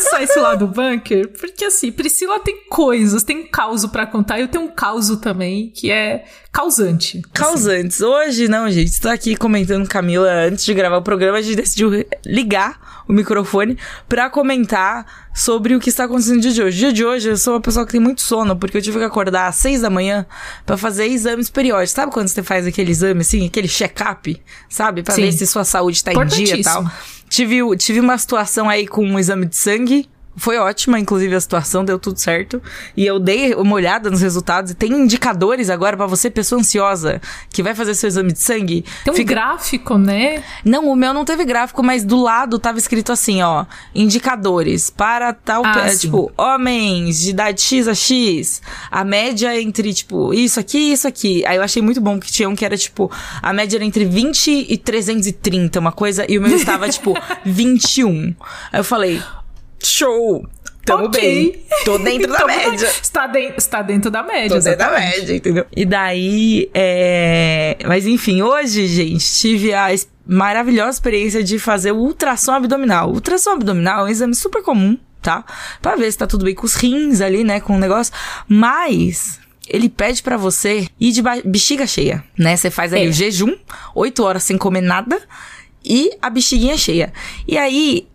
começar esse lado bunker, porque assim, Priscila tem coisas, tem caos para contar, e eu tenho um caos também, que é causante. Causantes. Assim. Hoje, não, gente, está aqui comentando Camila antes de gravar o programa, a gente decidiu ligar o microfone para comentar sobre o que está acontecendo no dia de hoje. No dia de hoje, eu sou uma pessoa que tem muito sono, porque eu tive que acordar às seis da manhã para fazer exames periódicos. Sabe quando você faz aquele exame, assim, aquele check-up, sabe? Pra Sim. ver se sua saúde tá em dia e tal. Tive, tive uma situação aí com um exame de sangue foi ótima, inclusive, a situação, deu tudo certo. E eu dei uma olhada nos resultados e tem indicadores agora para você, pessoa ansiosa, que vai fazer seu exame de sangue. Tem um fica... gráfico, né? Não, o meu não teve gráfico, mas do lado tava escrito assim, ó, indicadores para tal, ah, é, tipo, homens de idade X a X, a média entre, tipo, isso aqui e isso aqui. Aí eu achei muito bom que tinha um que era, tipo, a média era entre 20 e 330, uma coisa, e o meu estava, tipo, 21. Aí eu falei, Show! Tamo okay. bem. Tô dentro da média. Está, de, está dentro da média. Tô dentro da média, entendeu? E daí, é... Mas enfim, hoje, gente, tive a maravilhosa experiência de fazer o ultrassom abdominal. O ultrassom abdominal é um exame super comum, tá? Pra ver se tá tudo bem com os rins ali, né? Com o negócio. Mas ele pede para você ir de bexiga cheia, né? Você faz ali é. o jejum, oito horas sem comer nada e a bexiguinha cheia. E aí,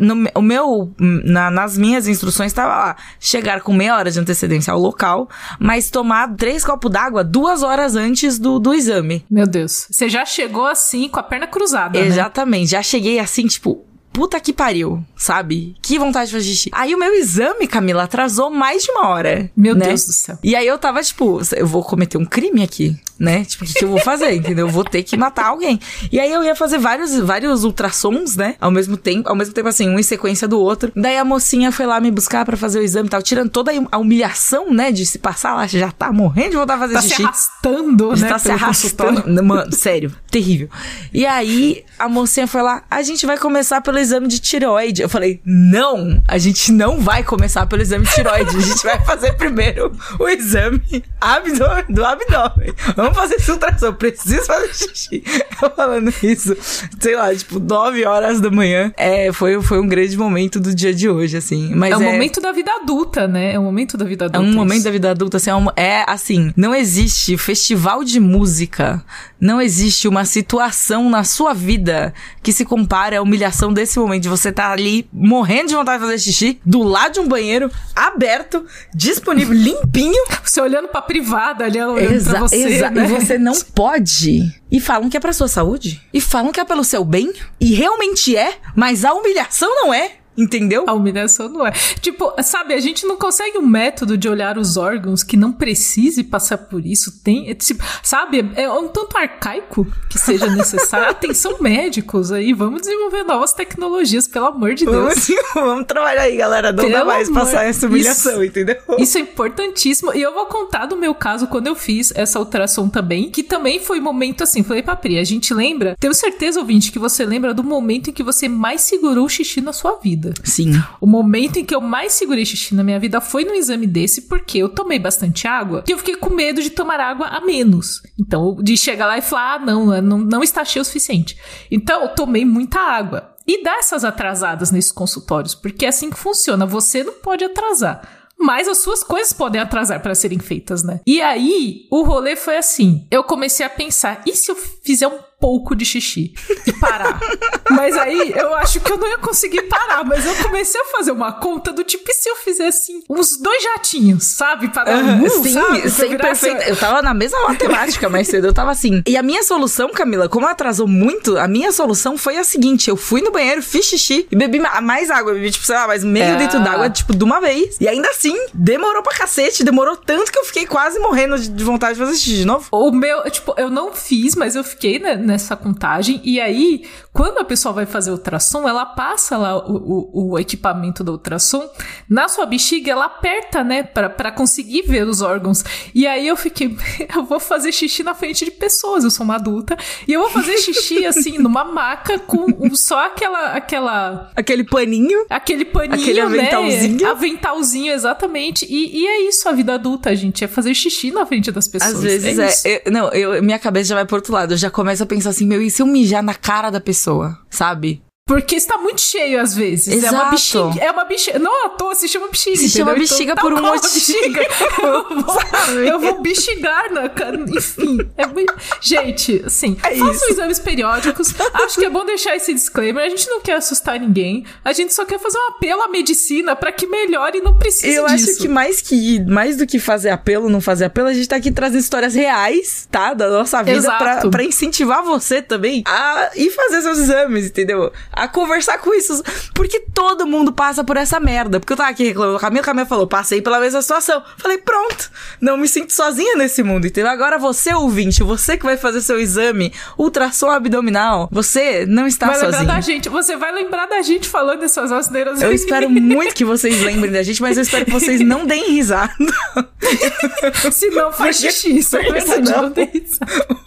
no, o meu, na, nas minhas instruções estava lá, chegar com meia hora de antecedência ao local, mas tomar três copos d'água duas horas antes do, do exame. Meu Deus. Você já chegou assim, com a perna cruzada, né? Exatamente. Né? Já cheguei assim, tipo, puta que pariu, sabe? Que vontade de fazer xixi. Aí o meu exame, Camila, atrasou mais de uma hora. Meu né? Deus do céu. E aí eu tava, tipo, eu vou cometer um crime aqui né? Tipo, o que, que, eu vou fazer, entendeu? Eu vou ter que matar alguém. E aí eu ia fazer vários, vários ultrassons, né? Ao mesmo tempo, ao mesmo tempo assim, um em sequência do outro. Daí a mocinha foi lá me buscar para fazer o exame e tal, tirando toda a humilhação, né? De se passar lá, já tá morrendo de vontade de fazer tá xixi. se arrastando, né? Tá se arrastando. Mano, sério, terrível. E aí a mocinha foi lá, a gente vai começar pelo exame de tireoide. Eu falei, não, a gente não vai começar pelo exame de tireoide. A gente vai fazer primeiro o exame abdômen, do abdômen vamos fazer esse ultrassom, preciso fazer xixi. Eu falando isso, sei lá, tipo, 9 horas da manhã. É, foi, foi um grande momento do dia de hoje, assim. Mas é o é... momento da vida adulta, né? É o momento da vida adulta. É um momento isso. da vida adulta, assim, é, um, é assim, não existe festival de música, não existe uma situação na sua vida que se compare à humilhação desse momento de você estar tá ali morrendo de vontade de fazer xixi, do lado de um banheiro, aberto, disponível, limpinho. Você olhando pra privada ali, olhando exa pra você. Exa né? E você não pode. E falam que é pra sua saúde. E falam que é pelo seu bem. E realmente é, mas a humilhação não é. Entendeu? A humilhação não é. Tipo, sabe, a gente não consegue um método de olhar os órgãos que não precise passar por isso. Tem, é, tipo, sabe, é um tanto arcaico que seja necessário. Atenção, médicos aí, vamos desenvolver novas tecnologias, pelo amor de Deus. Vamos, vamos trabalhar aí, galera. Não pelo dá mais amor. passar essa humilhação, isso, entendeu? Isso é importantíssimo. E eu vou contar do meu caso quando eu fiz essa ultrassom também, que também foi momento assim. Falei pra Pri, a gente lembra, tenho certeza, ouvinte, que você lembra do momento em que você mais segurou o xixi na sua vida vida. Sim. O momento em que eu mais segurei xixi na minha vida foi no exame desse, porque eu tomei bastante água e eu fiquei com medo de tomar água a menos. Então, de chegar lá e falar, ah, não, não, não está cheio o suficiente. Então, eu tomei muita água. E dá essas atrasadas nesses consultórios, porque é assim que funciona. Você não pode atrasar mas as suas coisas podem atrasar para serem feitas, né? E aí, o rolê foi assim: eu comecei a pensar, e se eu fizer um pouco de xixi e parar. mas aí eu acho que eu não ia conseguir parar, mas eu comecei a fazer uma conta do tipo, e se eu fizesse assim, uns dois jatinhos, sabe? Para dar um, Sim, sabe? Sem perfeito. Eu tava na mesma matemática mais cedo, eu tava assim. E a minha solução, Camila, como atrasou muito, a minha solução foi a seguinte: eu fui no banheiro, fiz xixi e bebi mais água. Bebi, tipo, sei lá, mais meio é. litro d'água, tipo, de uma vez. E ainda assim, demorou pra cacete, demorou tanto que eu fiquei quase morrendo de vontade de fazer xixi de novo. O meu, tipo, eu não fiz, mas eu fiquei né, nessa contagem. E aí, quando a pessoa vai fazer ultrassom, ela passa lá o, o, o equipamento do ultrassom na sua bexiga, ela aperta, né, para conseguir ver os órgãos. E aí eu fiquei, eu vou fazer xixi na frente de pessoas, eu sou uma adulta, e eu vou fazer xixi assim numa maca com só aquela aquela aquele paninho, aquele paninho, aquele né? aventalzinho, né? aventalzinho exatamente. E, e, é isso a vida adulta, gente, é fazer xixi na frente das pessoas. Às vezes é, é eu, não, eu, minha cabeça já vai pro outro lado, eu já começo a pensar assim, meu, e se eu mijar na cara da pessoa, sabe? Porque está muito cheio às vezes. Exato. É uma bexiga. É uma bexiga. Não à toa se chama bexiga. Se chama entendeu? bexiga então, por um a motivo. bexiga. Eu vou, eu vou bexigar na cara. Enfim. É muito... Gente, assim, É façam isso. exames periódicos. Acho que é bom deixar esse disclaimer. A gente não quer assustar ninguém. A gente só quer fazer um apelo à medicina para que melhore e não precise Eu disso. acho que mais que mais do que fazer apelo, não fazer apelo, a gente tá aqui trazendo histórias reais, tá? Da nossa vida pra incentivar você também a ir fazer seus exames, entendeu? A conversar com isso. Porque todo mundo passa por essa merda. Porque eu tava aqui reclamando com a Camila, falou, passei pela mesma situação. Falei, pronto, não me sinto sozinha nesse mundo, entendeu? Agora você, ouvinte, você que vai fazer seu exame, ultrassom abdominal, você não está Vai lembrar sozinho. da gente. Você vai lembrar da gente falando essas asneiras Eu espero muito que vocês lembrem da gente, mas eu espero que vocês não deem risada. Se não faz xixi, isso é verdade. Não tem isso.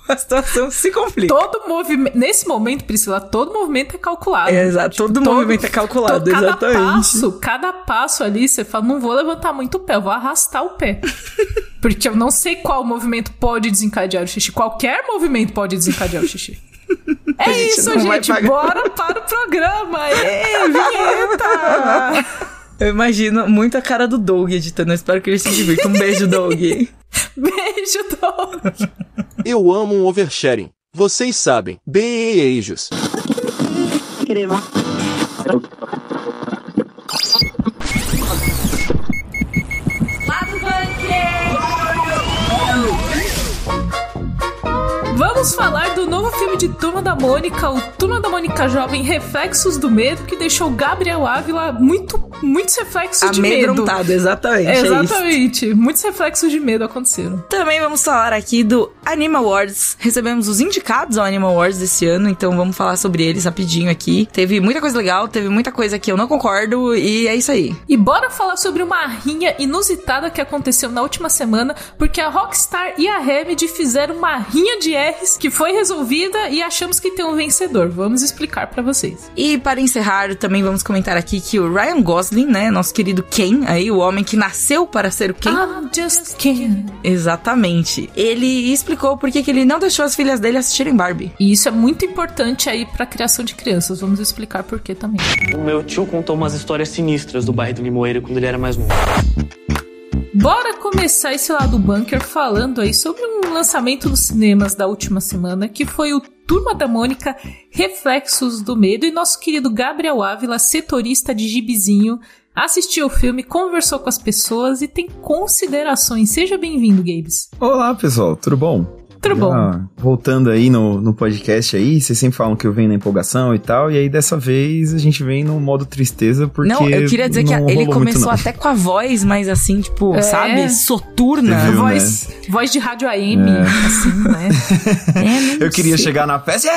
A situação se complica. Todo movimento. Nesse momento, Priscila, todo movimento é calculado. É, exato, todo movimento é calculado, to- cada exatamente. Passo, cada passo ali, você fala, não vou levantar muito o pé, eu vou arrastar o pé. Porque eu não sei qual movimento pode desencadear o xixi. Qualquer movimento pode desencadear o xixi. É gente isso, gente. Bora para o programa. Ê, vinheta! Eu imagino muito a cara do Doug editando. Eu espero que ele se divirta. Um beijo, Doug. Beijo, Doug. Eu amo um oversharing. Vocês sabem. Beijos. chiedeva Vamos falar do novo filme de Turma da Mônica, o Turma da Mônica Jovem Reflexos do Medo, que deixou Gabriel Ávila muito, muitos reflexos de medo. Amedrontado, exatamente. É, é exatamente. Muitos reflexos de medo aconteceram. Também vamos falar aqui do Anima Awards. Recebemos os indicados ao Anima Awards desse ano, então vamos falar sobre eles rapidinho aqui. Teve muita coisa legal, teve muita coisa que eu não concordo, e é isso aí. E bora falar sobre uma rinha inusitada que aconteceu na última semana, porque a Rockstar e a Remedy fizeram uma rinha de Que foi resolvida e achamos que tem um vencedor. Vamos explicar pra vocês. E para encerrar, também vamos comentar aqui que o Ryan Gosling, né, nosso querido Ken, aí o homem que nasceu para ser o Ken, I'm just Ken. exatamente. Ele explicou por que ele não deixou as filhas dele assistirem Barbie. E isso é muito importante aí pra criação de crianças. Vamos explicar por que também. O meu tio contou umas histórias sinistras do bairro do Limoeiro quando ele era mais novo. Bora começar esse lado do bunker falando aí sobre um lançamento nos cinemas da última semana, que foi o Turma da Mônica Reflexos do Medo. E nosso querido Gabriel Ávila, setorista de gibizinho, assistiu o filme, conversou com as pessoas e tem considerações. Seja bem-vindo, Gabes. Olá, pessoal, tudo bom? Tudo bom? Ah, voltando aí no, no podcast aí, vocês sempre falam que eu venho na empolgação e tal, e aí dessa vez a gente vem no modo tristeza porque. não, eu queria dizer que não ele começou até com a voz mais assim, tipo, É. sabe, soturna. Viu, voz, voz de rádio AM, É. assim, né? É, Eu queria sei. chegar na festa,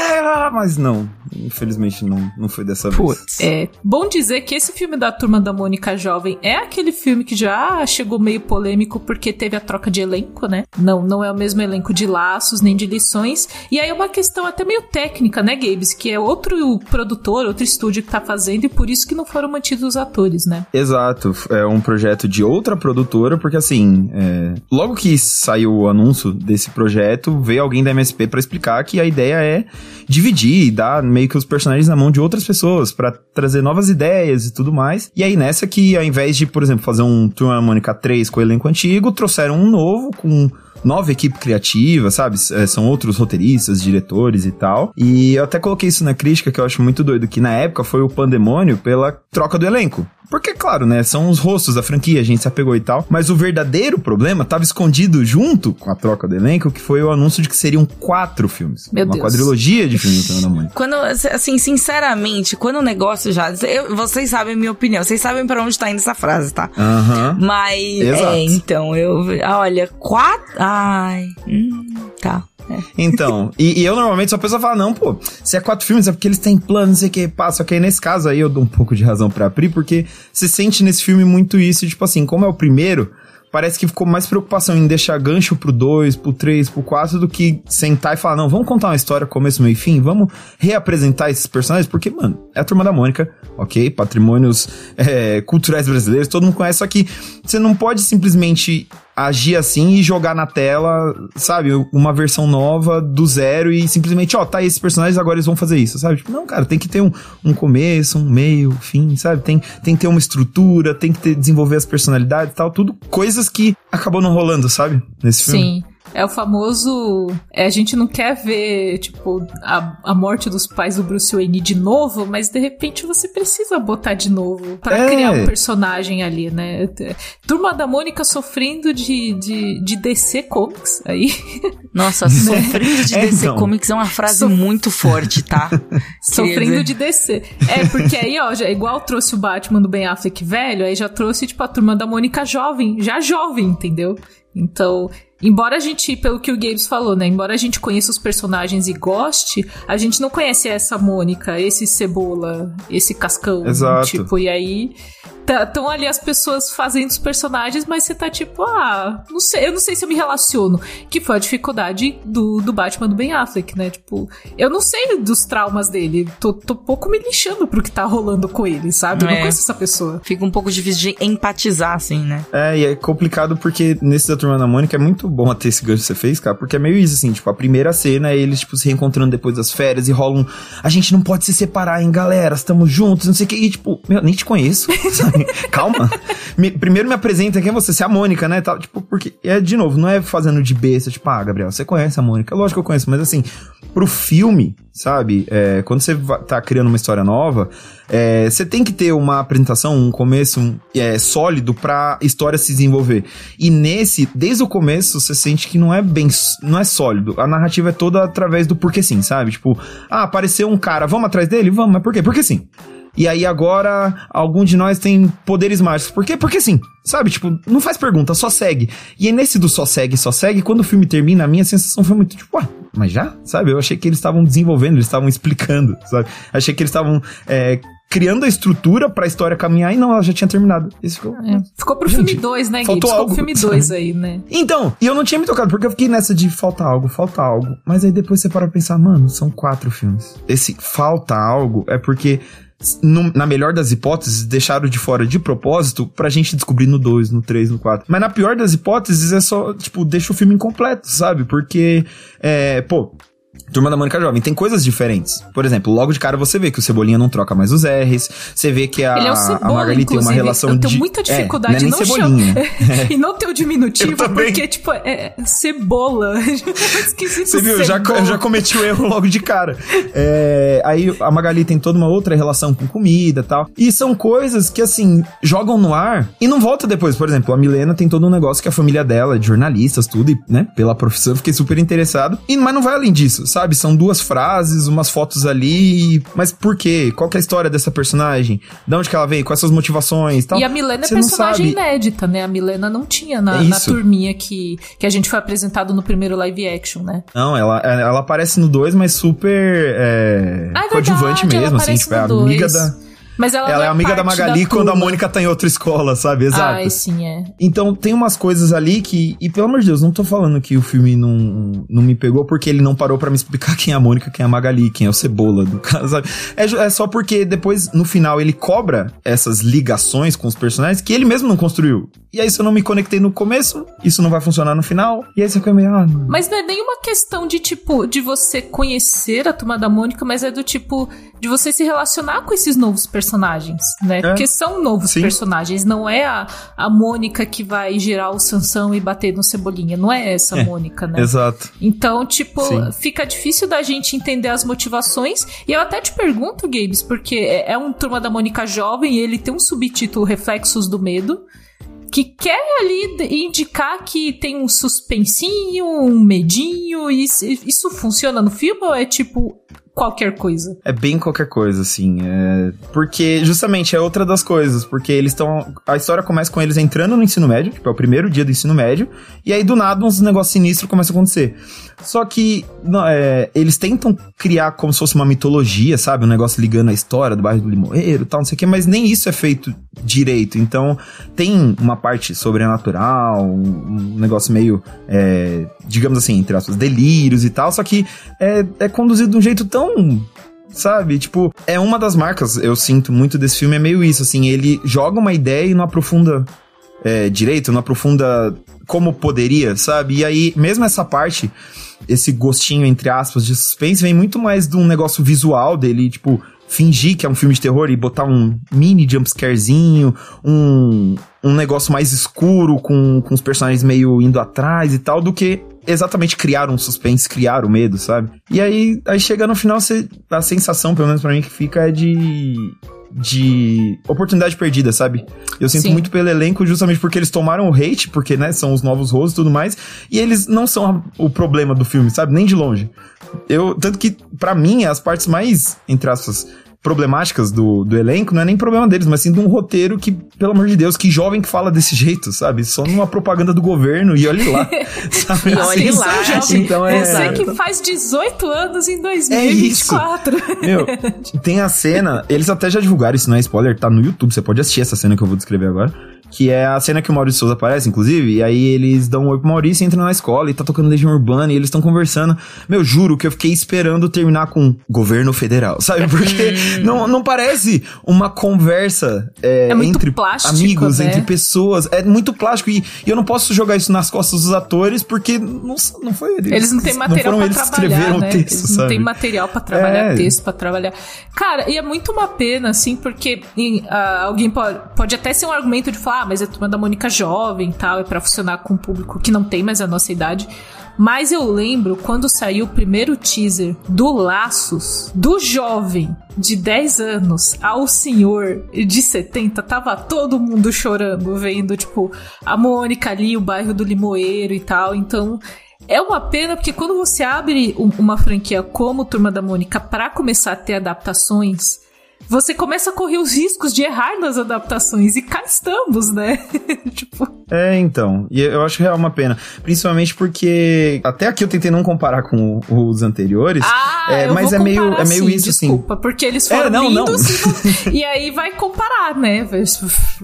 mas não. Infelizmente não, não foi dessa vez. Putz. É bom dizer que esse filme da Turma da Mônica Jovem é aquele filme que já chegou meio polêmico porque teve a troca de elenco, né? Não, não é o mesmo elenco de laços nem de lições. E aí é uma questão até meio técnica, né, Gabes? Que é outro produtor, outro estúdio que tá fazendo e por isso que não foram mantidos os atores, né? Exato, é um projeto de outra produtora, porque assim, é, logo que saiu o anúncio desse projeto, veio alguém da MSP pra explicar que a ideia é dividir e dar meio que os personagens na mão de outras pessoas pra trazer novas ideias e tudo mais. E aí nessa que ao invés de, por exemplo, fazer um Turma Mônica 3 com o elenco antigo, trouxeram um novo com nova equipe criativa, sabe? É, São outros roteiristas, diretores e tal. E eu até coloquei isso na crítica, que eu acho muito doido, que na época foi o pandemônio pela troca do elenco. Porque, claro, né, são os rostos da franquia, a gente se apegou e tal. Mas o verdadeiro problema tava escondido junto com a troca do elenco, que foi o anúncio de que seriam quatro filmes. Meu uma Deus. quadrilogia de filmes do Turma da. Quando, assim, sinceramente, quando o negócio já. eu- vocês sabem a minha opinião, vocês sabem pra onde tá indo essa frase, tá? Aham. Mas. Exato. É, então, eu. Olha, quatro. Ai. Hum, tá. Então, e, e eu normalmente só a pessoa fala, não, pô, se é quatro filmes é porque eles têm plano, não sei o que, pá. Só que aí nesse caso aí eu dou um pouco de razão pra Pri, porque você sente nesse filme muito isso, tipo assim, como é o primeiro, parece que ficou mais preocupação em deixar gancho pro 2, pro 3, pro 4, do que sentar e falar, não, vamos contar uma história, começo, meio e fim, vamos reapresentar esses personagens, porque, mano, é a Turma da Mônica, ok? Patrimônios é, culturais brasileiros, todo mundo conhece, só que você não pode simplesmente agir assim e jogar na tela, sabe, uma versão nova do zero e simplesmente, ó, tá esses personagens, agora eles vão fazer isso, sabe? Tipo, não, cara, tem que ter um, um começo, um meio, fim, sabe? Tem, tem que ter uma estrutura, tem que ter, desenvolver as personalidades e tal, tudo coisas que acabou não rolando, sabe? Nesse filme. Sim. É o famoso. É, a gente não quer ver, tipo, a, a morte dos pais do Bruce Wayne de novo, mas de repente você precisa botar de novo para É. criar um personagem ali, né? Turma da Mônica sofrendo de, de, de DC Comics aí. Nossa, sofrendo de É, DC então. Comics é uma frase Sof- muito forte, tá? Sofrendo de DC. É, porque aí, ó, já, igual trouxe o Batman do Ben Affleck velho, aí já trouxe, tipo, a turma da Mônica jovem, já jovem, entendeu? Então, embora a gente, pelo que o Gabes falou, né? Embora a gente conheça os personagens e goste, a gente não conhece essa Mônica, esse Cebola, esse Cascão. Exato. Tipo, e aí. Estão ali as pessoas fazendo os personagens, mas você tá tipo, ah, não sei, eu não sei se eu me relaciono. Que foi a dificuldade do, do Batman do Ben Affleck, né? Tipo, eu não sei dos traumas dele. Tô, tô pouco me lixando pro que tá rolando com ele, sabe? Eu não É. conheço essa pessoa. Fica um pouco difícil de empatizar, assim, né? É, e é complicado porque nesse da Turma da Mônica é muito bom até esse gancho que você fez, cara, porque é meio isso, assim, tipo, a primeira cena é eles, tipo, se reencontrando depois das férias e rolam, a gente não pode se separar, hein, galera, estamos juntos, não sei o que, e tipo, meu, nem te conheço, sabe? Calma. Me- primeiro me apresenta quem é você, você é a Mônica, né, tal, tipo, porque, é, de novo, não é fazendo de besta, tipo, ah, Gabriel, você conhece a Mônica, lógico que eu conheço, mas assim, pro filme, sabe, é, quando você tá criando uma história nova, é, você tem que ter uma apresentação, um começo um, é, sólido pra história se desenvolver. E nesse, desde o começo, você sente que não é bem, não é sólido. A narrativa é toda através do porquê sim, sabe? Tipo, ah, apareceu um cara, vamos atrás dele? Vamos, mas por quê? Porque sim. E aí agora, algum de nós tem poderes mágicos. Por quê? Porque sim. Sabe? Tipo, não faz pergunta, só segue. E aí nesse do só segue, só segue, quando o filme termina, a minha sensação foi muito tipo, ah, mas já? Sabe? Eu achei que eles estavam desenvolvendo, eles estavam explicando, sabe? Achei que eles estavam é, criando a estrutura pra história caminhar e não, ela já tinha terminado. Isso ficou... É. Ficou pro Gente, filme 2, né, Gui? faltou Ficou algo, pro filme sabe? 2 aí, né? Então, e eu não tinha me tocado, porque eu fiquei nessa de falta algo, falta algo. Mas aí depois você para pra pensar, mano, são quatro filmes. Esse falta algo é porque, no- na melhor das hipóteses, deixaram de fora de propósito pra gente descobrir no 2, no 3, no 4. Mas na pior das hipóteses é só, tipo, deixa o filme incompleto, sabe? Porque, é, pô. Turma da Mônica Jovem tem coisas diferentes. Por exemplo, logo de cara você vê que o Cebolinha não troca mais os R's. Você vê que a, Ele é o a Magali tem uma relação eu de. tenho muita É, dificuldade não é nem Cebolinha. chamo- e não ter o diminutivo, Eu porque, tipo, é cebola. Esquisito Você viu? Eu já, cebola. eu já cometi o erro logo de cara. É, aí a Magali tem toda uma outra relação com comida e tal. E são coisas que, assim, jogam no ar e não volta depois. Por exemplo, a Milena tem todo um negócio que a família dela é de jornalistas, tudo, e, né? Pela profissão, eu fiquei super interessado. E, mas não vai além disso, sabe? São duas frases, umas fotos ali. Mas por quê? Qual que é a história dessa personagem? De onde que ela veio? Quais são as motivações e tal? E a Milena é Você não personagem sabe. inédita, né? A Milena não tinha na, É na turminha que, que a gente foi apresentado no primeiro live action, né? Não, ela, ela aparece no 2, mas super é, Ah, é coadjuvante verdade, mesmo, assim, tipo, é amiga dois. da. Mas ela, Ela não é amiga da Magali quando a. Mônica tá em outra escola, sabe? Exato. Ai, sim, é. Então tem umas coisas ali que, e pelo amor de Deus, não tô falando que o filme não, não me pegou porque ele não parou pra me explicar quem é a Mônica, quem é a Magali, quem é o Cebola do caso, sabe? É, é só porque depois, no final, ele cobra essas ligações com os personagens que ele mesmo não construiu. E aí, se eu não me conectei no começo, isso não vai funcionar no final. E aí você fica meio, ah. Mas não é nenhuma questão de, tipo, de você conhecer a turma da Mônica, mas é do tipo, de você se relacionar com esses novos personagens, né? Porque são novos Sim. personagens, não é a, a Mônica que vai girar o Sansão e bater no Cebolinha, não é essa É, Mônica, né? Exato. Então, tipo, Sim. fica difícil da gente entender as motivações. E eu até te pergunto, Gabes, porque é é um Turma da Mônica jovem e ele tem um subtítulo Reflexos do Medo. Que quer ali indicar que tem um suspensinho, um medinho. E isso funciona no filme ou é tipo qualquer coisa? É bem qualquer coisa, assim. É... Porque, justamente, é outra das coisas. Porque eles estão. A história começa com eles entrando no ensino médio, tipo, é o primeiro dia do ensino médio. E aí, do nada, uns negócios sinistros começam a acontecer. Só que não, é, eles tentam criar como se fosse uma mitologia, sabe? Um negócio ligando a história do bairro do Limoeiro e tal, não sei o quê, mas nem isso é feito direito. Então, tem uma parte sobrenatural, um, negócio meio, é, digamos assim, entre aspas, delírios e tal, só que é, é conduzido de um jeito tão Sabe? Tipo, é uma das marcas, eu sinto muito desse filme, é meio isso, assim, ele joga uma ideia e não aprofunda é, direito, não aprofunda como poderia, sabe? E aí, mesmo essa parte, esse gostinho, entre aspas, de suspense, vem muito mais de um negócio visual dele, tipo, fingir que é um filme de terror e botar um mini jumpscarezinho, um, um negócio mais escuro, com, com os personagens meio indo atrás e tal, do que exatamente criar um suspense, criar o medo, sabe? E aí, aí chega no final, você, a sensação, pelo menos pra mim, que fica é de de oportunidade perdida, sabe? Eu sinto Sim. muito pelo elenco justamente porque eles tomaram o hate, porque, né, são os novos rostos e tudo mais, e eles não são o problema do filme, sabe? Nem de longe. Eu, tanto que, pra mim, as partes mais, entre aspas, problemáticas do, do elenco não é nem problema deles, mas sim de um roteiro que, pelo amor de Deus, que jovem que fala desse jeito, sabe? Só numa propaganda do governo e olhe lá, sabe? E olhe lá, jovem. então é- Você que faz 18 anos em É isso. 2024. Meu, tem a cena, eles até já divulgaram, isso não é spoiler, tá no YouTube, você pode assistir essa cena que eu vou descrever agora. Que é a cena que o Maurício Souza aparece, inclusive, e aí eles dão um oi pro Maurício, entram na escola e tá tocando Legião Urbana e eles estão conversando. Meu, juro que eu fiquei esperando terminar com governo federal, sabe? Porque não, não parece uma conversa é, É entre plástico, amigos, né? entre pessoas. É muito plástico e, e eu não posso jogar isso nas costas dos atores porque não, não foi eles. Eles não têm material foram pra trabalhar, né? o texto, Eles não sabe? têm material pra trabalhar É. texto, pra trabalhar. Cara, e é muito uma pena, assim, porque em, ah, alguém pode, pode até ser um argumento de falar, ah, mas é turma da Mônica jovem tal, é pra funcionar com um público que não tem mais a nossa idade. Mas eu lembro quando saiu o primeiro teaser do Laços, do jovem de 10 anos ao senhor de 70, tava todo mundo chorando, vendo, tipo, a Mônica ali, o bairro do Limoeiro e tal. Então, é uma pena porque quando você abre um- uma franquia como Turma da Mônica pra começar a ter adaptações, você começa a correr os riscos de errar nas adaptações. E cá estamos, né? tipo, É, então. E eu acho real uma pena. Principalmente porque até aqui eu tentei não comparar com os anteriores. ah, É, mas é meio- é meio sim, isso, assim. desculpa, porque eles É, foram não, não. lindos E, não- e aí vai comparar, né?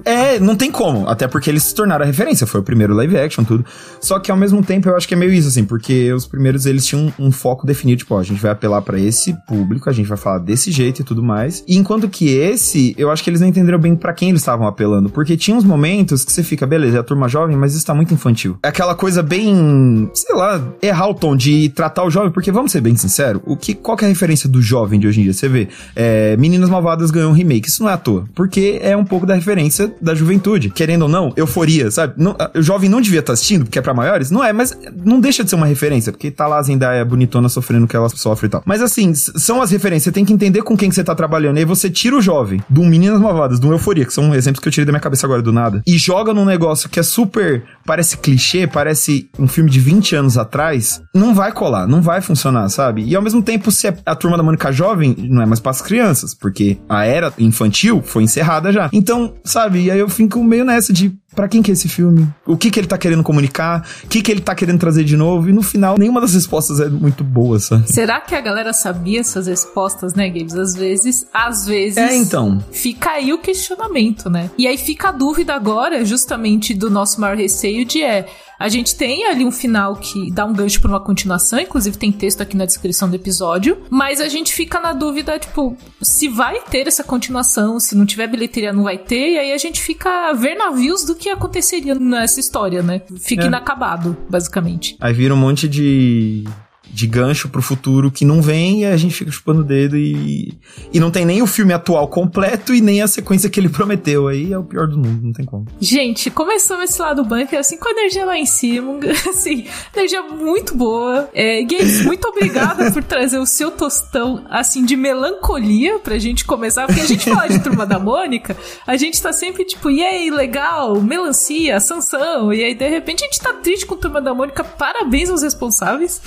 É, não tem como. Até porque eles se tornaram a referência. Foi o primeiro live action, tudo. Só que ao mesmo tempo eu acho que é meio isso, assim. Porque os primeiros eles tinham um, um foco definido. Tipo, ó, a gente vai apelar pra esse público, a gente vai falar desse jeito e tudo mais. E enquanto que esse, eu acho que eles não entenderam bem pra quem eles estavam apelando. Porque tinha uns momentos que você fica, beleza, é a turma jovem, mas isso tá muito infantil. É aquela coisa bem, sei lá, errar o tom de tratar o jovem. Porque vamos ser bem sinceros, o que, qual que é a referência do jovem de hoje em dia? Você vê, é, Meninas Malvadas ganhou um remake. Isso não é à toa. Porque é um pouco da referência da juventude. Querendo ou não, euforia, sabe? Não, o jovem não devia estar assistindo, porque é pra maiores. Não é, mas não deixa de ser uma referência. Porque tá lá a Zendaya bonitona sofrendo o que ela sofre e tal. Mas assim, são as referências. Você tem que entender com quem que você tá trabalhando. E aí você tira o jovem um Meninas Malvadas, um Euforia, que são exemplos que eu tirei da minha cabeça agora do nada. E joga num negócio que é super. Parece clichê, parece um filme de 20 anos atrás. Não vai colar, não vai funcionar, sabe? E ao mesmo tempo, se a turma da Mônica jovem, não é mais para as crianças, porque a era infantil foi encerrada já. Então, sabe? E aí eu fico meio nessa de. Pra quem que é esse filme? O que que ele tá querendo comunicar? O que que ele tá querendo trazer de novo? E no final, nenhuma das respostas é muito boa, sabe? Será que a galera sabia essas respostas, né, Games? Às vezes, às vezes. É, então. Fica aí o questionamento, né? E aí fica a dúvida agora, justamente, do nosso maior receio de é. A gente tem ali um final que dá um gancho pra uma continuação, inclusive tem texto aqui na descrição do episódio, mas a gente fica na dúvida, tipo, se vai ter essa continuação, se não tiver bilheteria não vai ter, e aí a gente fica a ver navios do que aconteceria nessa história, né? Fica É. inacabado, basicamente. Aí vira um monte de, de gancho pro futuro que não vem e a gente fica chupando o dedo e, e não tem nem o filme atual completo e nem a sequência que ele prometeu. Aí é o pior do mundo, não tem como. Gente, começamos esse lado bunker, assim, com a energia lá em cima, assim, energia muito boa. É, Games, muito obrigada por trazer o seu tostão, assim, de melancolia pra gente começar, porque a gente fala de Turma da Mônica, a gente tá sempre tipo, e aí, legal, melancia, Sansão, e aí de repente a gente tá triste com Turma da Mônica, parabéns aos responsáveis,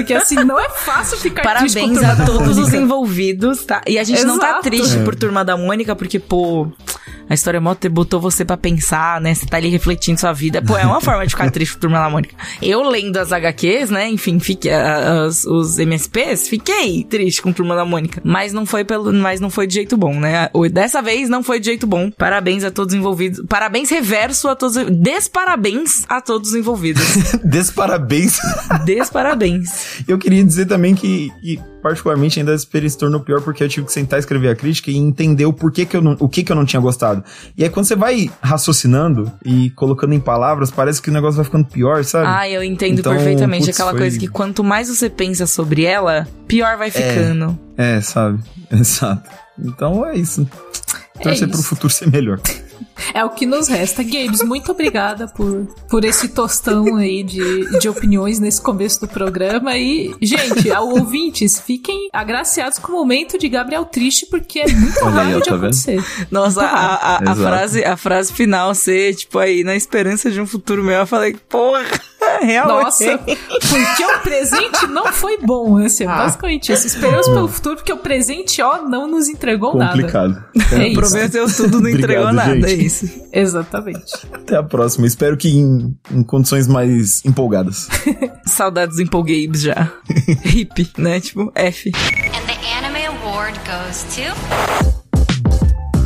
porque assim, não é fácil ficar triste com Parabéns a todos os envolvidos, tá? E a gente não tá Exato. triste É. por Turma da Mônica, porque, pô, a história mó botou você pra pensar, né? Você tá ali refletindo sua vida. Pô, é uma forma de ficar triste por Turma da Mônica. Eu lendo as HQs, né? Enfim, fiquei, as- os MSPs, fiquei triste com Turma da Mônica. Mas não foi pelo, mas não foi de jeito bom, né? Dessa vez não foi de jeito bom. Parabéns a todos os envolvidos. Parabéns reverso a todos, desparabéns a todos os envolvidos. Desparabéns. Desparabéns. Eu queria dizer também que, que, particularmente, ainda a experiência se tornou pior porque eu tive que sentar e escrever a crítica e entender o porquê que eu não, o que que eu não tinha gostado. Complicado. E aí quando você vai raciocinando e colocando em palavras, parece que o negócio vai ficando pior, sabe? Ah, eu entendo Então, perfeitamente. putz, Aquela foi- coisa que quanto mais você pensa sobre ela, pior vai ficando. É, sabe? Exato. Então é isso. Torcer pro isso. futuro ser melhor. É o que nos resta. Gabes, muito obrigada por, por esse tostão aí de, de opiniões nesse começo do programa. E, gente, ao ouvintes, fiquem agraciados com o momento de Gabriel triste, porque é muito Olha raro de tá vendo? acontecer. Nossa, a, a, a frase, a frase final ser, tipo, aí, na esperança de um futuro melhor, eu falei, porra, realmente. Nossa, porque o presente não foi bom, assim, é basicamente isso. Esperamos pelo futuro, porque o presente, ó, não nos entregou nada. Complicado. É isso. Prometeu tudo, não entregou Obrigado, nada, é gente. isso. Exatamente. Até a próxima. Espero que em, em condições mais empolgadas. Saudades do já. Hip, né? Tipo, F. And the Anime Award goes to.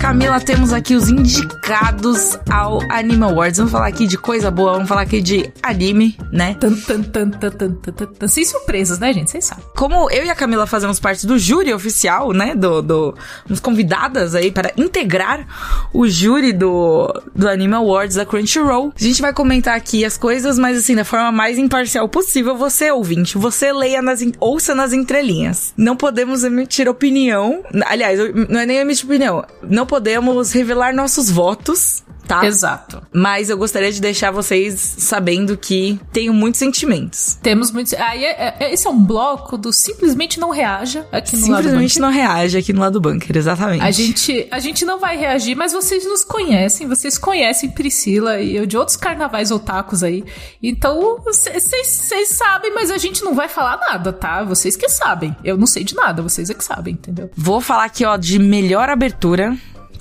Camila, temos aqui os indicados ao Anime Awards. Vamos falar aqui de coisa boa, vamos falar aqui de anime, né? Tan, tan, tan, tan, tan, tan, tan. Sem surpresas, né, gente? Vocês sabem. Como eu e a Camila fazemos parte do júri oficial, né? Do, do, nos convidadas aí para integrar o júri do, do Anime Awards da Crunchyroll. A gente vai comentar aqui as coisas, mas assim, da forma mais imparcial possível. Você, ouvinte, você leia nas, ouça nas entrelinhas. Não podemos emitir opinião. Aliás, não é nem emitir opinião. Não podemos revelar nossos votos. Tá? Exato. Mas eu gostaria de deixar vocês sabendo que tenho muitos sentimentos. Temos muitos. Aí, é- é- esse é um bloco do simplesmente não reaja aqui no lado Simplesmente não reage aqui no lado do bunker, exatamente. A gente, a gente não vai reagir, mas vocês nos conhecem, vocês conhecem Priscila e eu de outros carnavais otakus aí. Então, vocês sabem, mas a gente não vai falar nada, tá? Vocês que sabem. Eu não sei de nada, vocês é que sabem, entendeu? Vou falar aqui, ó, de melhor abertura.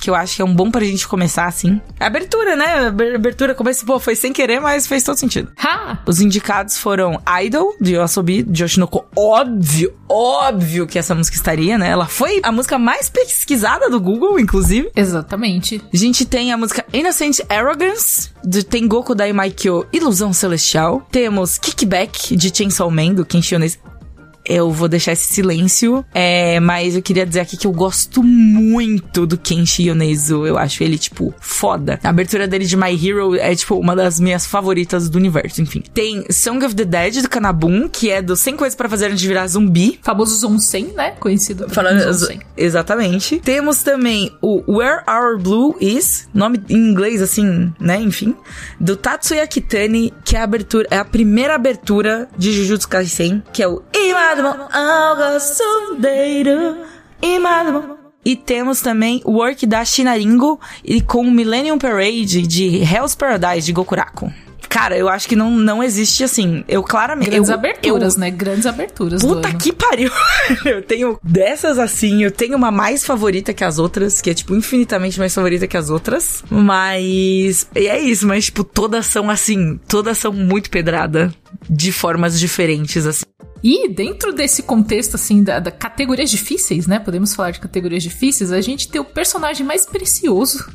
Que eu acho que é um bom pra gente começar assim. Abertura, né? Aber- Abertura, começo, pô, foi sem querer, mas fez todo sentido. Ha! Os indicados foram Idol, de Yoasobi, de Yoshinoko. Óbvio, óbvio que essa música estaria, né? Ela foi a música mais pesquisada do Google, inclusive. Exatamente. A gente tem a música Innocent Arrogance, de Tengoku Daimaikyo, Ilusão Celestial. Temos Kickback, de Chainsaw Man, do Yonezu. Eu vou deixar esse silêncio, é, mas eu queria dizer aqui que eu gosto muito do Kenshi Yonezu. Eu acho ele, tipo, foda. A abertura dele de My Hero é, tipo, uma das minhas favoritas do universo, enfim. Tem Song of the Dead, do Kanabun, que é do 100 Coisas para Fazer Antes de Virar Zumbi. Famoso Zonsen, né? Conhecido Falando Zonsen. exatamente. Temos também o Where Our Blue Is, nome em inglês assim, né, enfim, do Tatsuya Kitani, que é a abertura, é a primeira abertura de Jujutsu Kaisen, que é o E temos também o work da Shinaringo e com o Millennium Parade de Hell's Paradise de Gokuraku. Cara, eu acho que não, não existe assim. Eu claramente. Grandes eu, aberturas, eu- né? Grandes aberturas do Puta ano. que pariu! eu tenho dessas assim, eu tenho uma mais favorita que as outras, que é, tipo, infinitamente mais favorita que as outras. Mas. E é isso, mas, tipo, todas são assim, todas são muito pedrada. De formas diferentes, assim. E dentro desse contexto, assim, da, da categorias difíceis, né? Podemos falar de categorias difíceis, a gente tem o personagem mais precioso.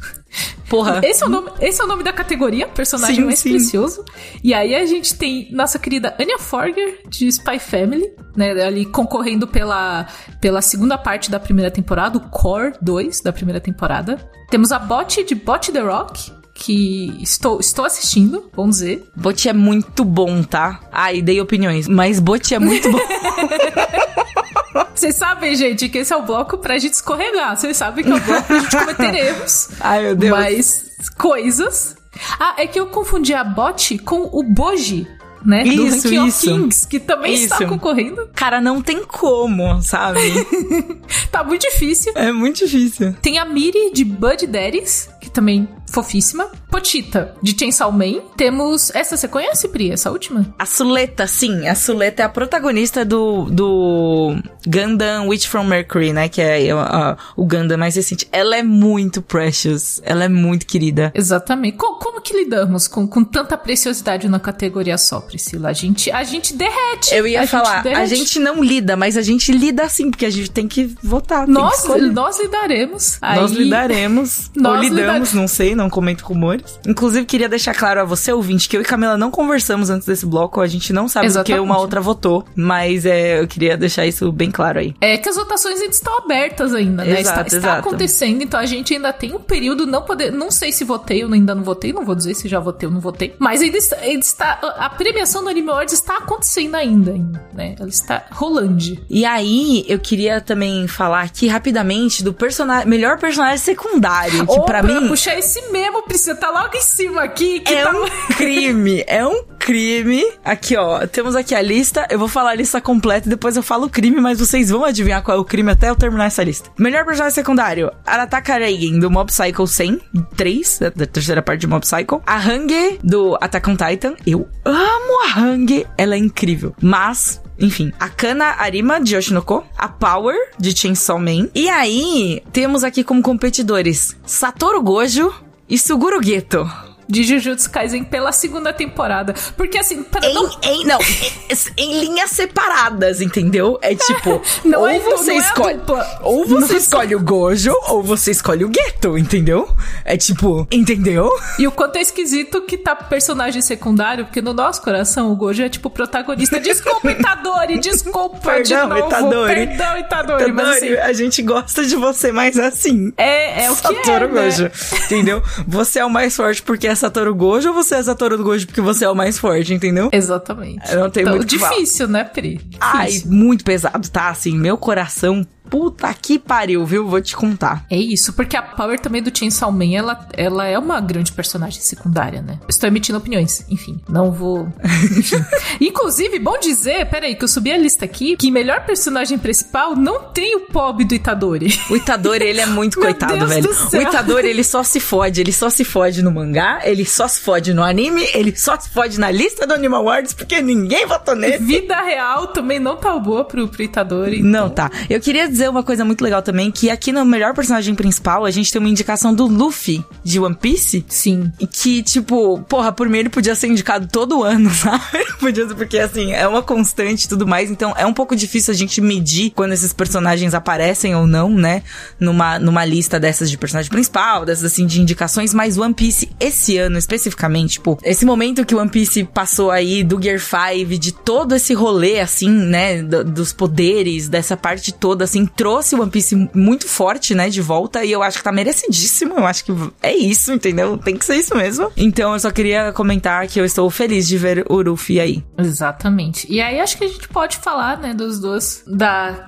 Porra. Esse é o nome, esse é o nome da categoria, personagem Sim, mais sim. precioso. E aí a gente tem nossa querida Anya Forger, de Spy Family, né? Ali concorrendo pela, pela segunda parte da primeira temporada, o Core 2 da primeira temporada. Temos a Bot de Bot The Rock, que estou, estou assistindo, vamos dizer. Bot é muito bom, tá? Ai, dei opiniões, mas Bot é muito bom. Vocês sabem, gente, que esse é o bloco pra gente escorregar. Vocês sabem que é o bloco pra gente cometer erros. Ai, meu Deus. Mas coisas. Ah, é que eu confundi a bot com o Boji, né? do Isso, Ranking isso. of Kings, que também está Isso. concorrendo. Cara, não tem como, sabe? Tá muito difícil. é muito difícil. Tem a Miri de Bud Daddies, que também fofíssima. Potita, de Chainsaw Man. Temos... Essa você conhece, Pri? Essa última? A Suleta, sim, a Suleta é a protagonista do, do Gundam Witch from Mercury, né? Que é a- a- o Gundam mais recente. Ela é muito precious, ela é muito querida. Exatamente. Co- como que lidamos com, com tanta preciosidade na categoria só, Priscila? A gente, a gente derrete. Eu ia a falar, gente a gente não lida, mas a gente lida sim, porque a gente tem que votar. tem que Nós, nós lidaremos. Nós Aí- lidaremos. Nós ou lidamos, lidar- não sei, não comento rumores. Senhores. Inclusive, queria deixar claro a você, ouvinte, que eu e Camila não conversamos antes desse bloco. A gente não sabe o que uma outra votou. Mas é, eu queria deixar isso bem claro aí. É que as votações ainda estão abertas ainda, né? Exato, está, está acontecendo, então a gente ainda tem um período não poder, não sei se votei ou ainda não votei, não vou dizer se já votei ou não votei, mas ainda está, ainda está a premiação do Anime Awards está acontecendo ainda, né? Ela está rolando. E aí, eu queria também falar aqui rapidamente do personagem, melhor personagem secundário, que Ô, pra mim puxar esse memo, precisa tá logo em cima aqui, que é tá um crime, é um crime. Aqui, ó, temos aqui a lista. Eu vou falar a lista completa e depois eu falo o crime, mas vocês vão adivinhar qual é o crime até eu terminar essa lista. Melhor personagem secundário: Arataka Reigen, do Mob Psycho 100, 3, da, da terceira parte de Mob Psycho. A Hange, do Attack on Titan. Eu amo a Hange, ela é incrível. Mas enfim, a Kana Arima de Yoshinoko, a Power de Chainsaw Man. E aí, temos aqui como competidores Satoru Gojo Suguru Geto. De Jujutsu Kaisen pela segunda temporada. Porque assim, para não Em, em- não, em, em linhas separadas, entendeu? É tipo, Não ou é- você não é escolhe, dupla. ou você Não é escolhe o Gojo, ou você escolhe o Geto, entendeu? É tipo, entendeu? E o quanto é esquisito que tá personagem secundário, porque no nosso coração o Gojo é tipo protagonista. Desculpa, Itadori, desculpa de Perdão, novo. Itadori. Perdão, Itadori. Mas assim, a gente gosta de você mais assim. é, é o que Satoru é, né? Gojo, entendeu? Você é o mais forte porque é Satoru Gojo ou você é Satoru Gojo porque você é o mais forte, entendeu? Exatamente. Eu não tenho então, muito difícil, né, Pri? Ai, Difícil. muito pesado, tá? Assim, meu coração, puta que pariu, viu? Vou te contar. É isso, porque a Power também do Chainsaw Man, ela, ela é uma grande personagem secundária, né? Estou emitindo opiniões, enfim, não vou... Enfim. Inclusive, bom dizer, peraí, que eu subi a lista aqui, que melhor personagem principal não tem o pobre do Itadori. O Itadori, ele é muito coitado, Deus velho. O Itadori, ele só se fode. Ele só se fode no mangá, ele só se fode no anime, ele só se fode na lista do Anime Awards, porque ninguém votou nele. Vida real também não tá boa pro, pro Itadori. Não, tá. Eu queria dizer uma coisa muito legal também, que aqui no melhor personagem principal, a gente tem uma indicação do Luffy, de One Piece, Sim. E que, tipo, porra, por mim ele podia ser indicado todo ano, sabe? Podia ser, porque, assim, é uma constante e tudo mais. Então, é um pouco difícil a gente medir quando esses personagens aparecem ou não, né? Numa, numa lista dessas de personagem principal, dessas, assim, de indicações. Mas One Piece, esse ano especificamente, tipo, esse momento que One Piece passou aí do Gear 5, de todo esse rolê, assim, né? do- dos poderes, dessa parte toda, assim, trouxe o One Piece muito forte, né? De volta. E eu acho que tá merecidíssimo. Eu acho que é isso, entendeu? Tem que ser isso mesmo. Então, eu só queria comentar que eu estou feliz de ver o Ruffy aí. Exatamente. E aí acho que a gente pode falar, né, dos dois da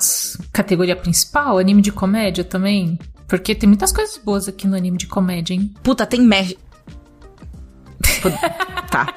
categoria principal, anime de comédia também. Porque tem muitas coisas boas aqui no anime de comédia, hein? Puta, tem. Tá.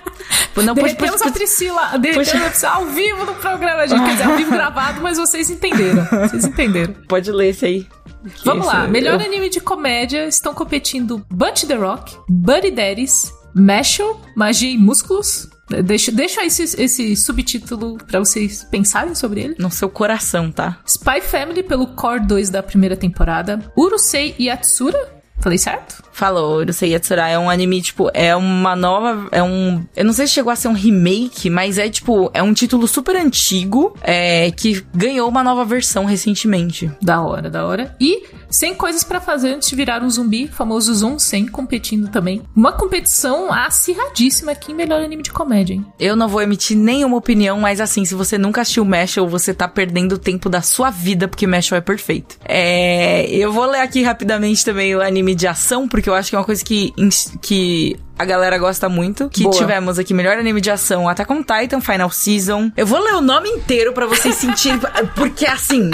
Não, pode, Derretemos pode, a Priscila, a Priscila ao vivo no programa, gente. Quer dizer, ao vivo gravado, mas vocês entenderam. Vocês entenderam. pode ler esse aí. Que Vamos lá. esse- Melhor eu- anime de comédia estão competindo Bunch the Rock, Buddy Daddies, Mashal, Magia e Músculos. Deixa, deixa esse, esse subtítulo pra vocês pensarem sobre ele. No seu coração, tá? Spy Family pelo Core 2 da primeira temporada. Urusei Yatsura. Falei certo? Falou, Urusei Yatsura é um anime, tipo, é uma nova, é um, eu não sei se chegou a ser um remake, mas é, tipo, é um título super antigo, é, que ganhou uma nova versão recentemente. Da hora, da hora. E 100 coisas pra fazer antes de virar um zumbi, famoso Zoom 100, competindo também. Uma competição acirradíssima aqui em melhor anime de comédia, hein? Eu não vou emitir nenhuma opinião, mas assim, se você nunca assistiu Mashal, você tá perdendo o tempo da sua vida, porque Mashal é perfeito. É, eu vou ler aqui rapidamente também o anime de ação, porque eu acho que é uma coisa que, que a galera gosta muito. Que Boa. tivemos aqui, melhor anime de ação, Attack on Titan, Final Season. Eu vou ler o nome inteiro pra vocês sentirem, porque assim,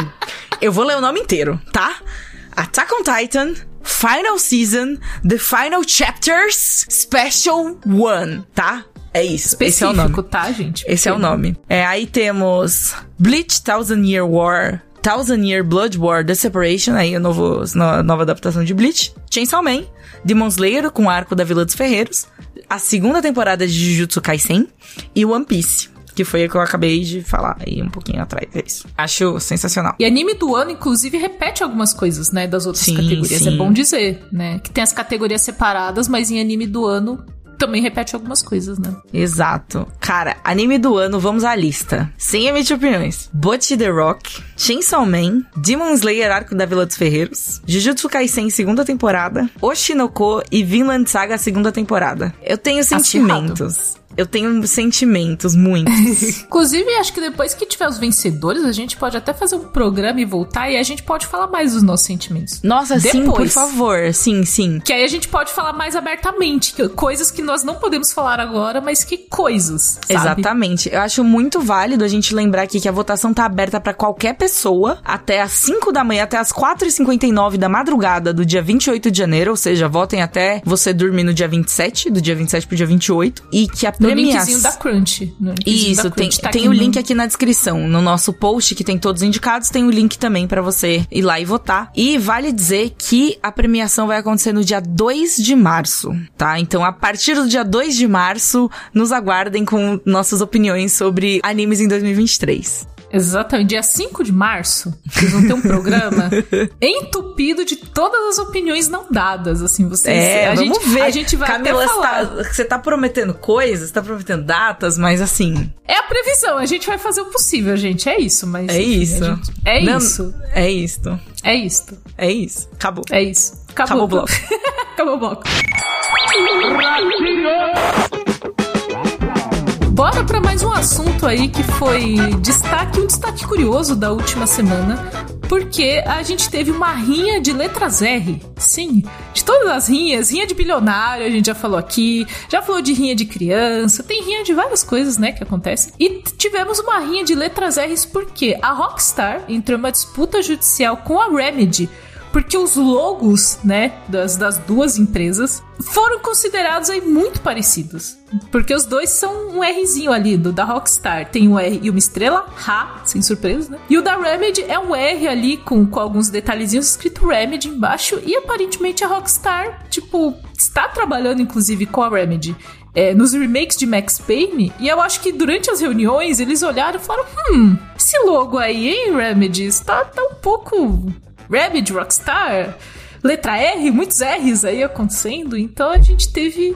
eu vou ler o nome inteiro, tá? Attack on Titan, Final Season, The Final Chapters, Special One, tá? É isso. Esse é o nome. Específico, tá, gente? Esse é o nome. É, aí temos Bleach Thousand Year War, Thousand Year Blood War, The Separation, aí a novo, no- nova adaptação de Bleach. Chainsaw Man, Demon Slayer com o arco da Vila dos Ferreiros, a segunda temporada de Jujutsu Kaisen e One Piece. Que foi o que eu acabei de falar aí um pouquinho atrás. É isso. Acho sensacional. E anime do ano, inclusive, repete algumas coisas, né, das outras Sim, categorias. sim. É bom dizer, né? Que tem as categorias separadas, mas em anime do ano também repete algumas coisas, né? Exato. Cara, anime do ano, vamos à lista. Sem emitir opiniões. Butch the Rock, Chainsaw Man, Demon Slayer Arco da Vila dos Ferreiros, Jujutsu Kaisen segunda temporada, Oshinoko e Vinland Saga segunda temporada. Eu tenho sentimentos. Eu tenho sentimentos, muitos. Inclusive, acho que depois que tiver os vencedores, a gente pode até fazer um programa e voltar e a gente pode falar mais dos nossos sentimentos. Nossa, sim, por Depois. favor. Sim, sim. Que aí a gente pode falar mais abertamente, que- coisas que nós não podemos falar agora, mas que coisas, sabe? Exatamente. Eu acho muito válido a gente lembrar aqui que a votação tá aberta pra qualquer pessoa até às 5 da manhã, até às 4h59 da madrugada do dia 28 de janeiro, ou seja, votem até você dormir no dia 27, do dia 27 pro dia 28, e que a premiação... linkzinho da Crunch. Isso, da tem, Crunch, tá tem o no- link aqui na descrição. No nosso post, que tem todos os indicados, tem o link também pra você ir lá e votar. E vale dizer que a premiação vai acontecer no dia 2 de março, tá? Então, a partir do dia 2 de março, nos aguardem com nossas opiniões sobre animes em 2023. Exatamente, dia 5 de março, vocês vão ter um programa entupido de todas as opiniões não dadas, assim, vocês... É, a vamos gente, ver. A gente vai Camila, até você falar. tá, você tá prometendo coisas, você tá prometendo datas, mas assim, É a previsão, a gente vai fazer o possível, gente, é isso, mas... é enfim, isso. gente- É Não, isso, É isso. é isto, É isso. Acabou. é isso. Acabou Acabou, o bloco. Acabou o bloco. Bora pra mais um assunto aí que foi destaque, um destaque curioso da última semana, porque a gente teve uma rinha de letras R. Sim, de todas as rinhas, rinha de bilionário, a gente já falou aqui, já falou de rinha de criança, tem rinha de várias coisas, né, que acontecem. E tivemos uma rinha de letras R's porque a Rockstar entrou em uma disputa judicial com a Remedy porque os logos, né, das, das duas empresas foram considerados aí muito parecidos. Porque os dois são um Rzinho ali, do da Rockstar tem um R e uma estrela, Ra, sem surpresa, né? E o da Remedy é um R ali com, com alguns detalhezinhos escrito Remedy embaixo. E aparentemente a Rockstar, tipo, está trabalhando inclusive com a Remedy. é, nos remakes de Max Payne, e eu acho que durante as reuniões eles olharam e falaram: Hum, esse logo aí, hein, Remedy? Está tá um pouco Rabid, Rockstar, letra R, muitos R's aí acontecendo, então a gente teve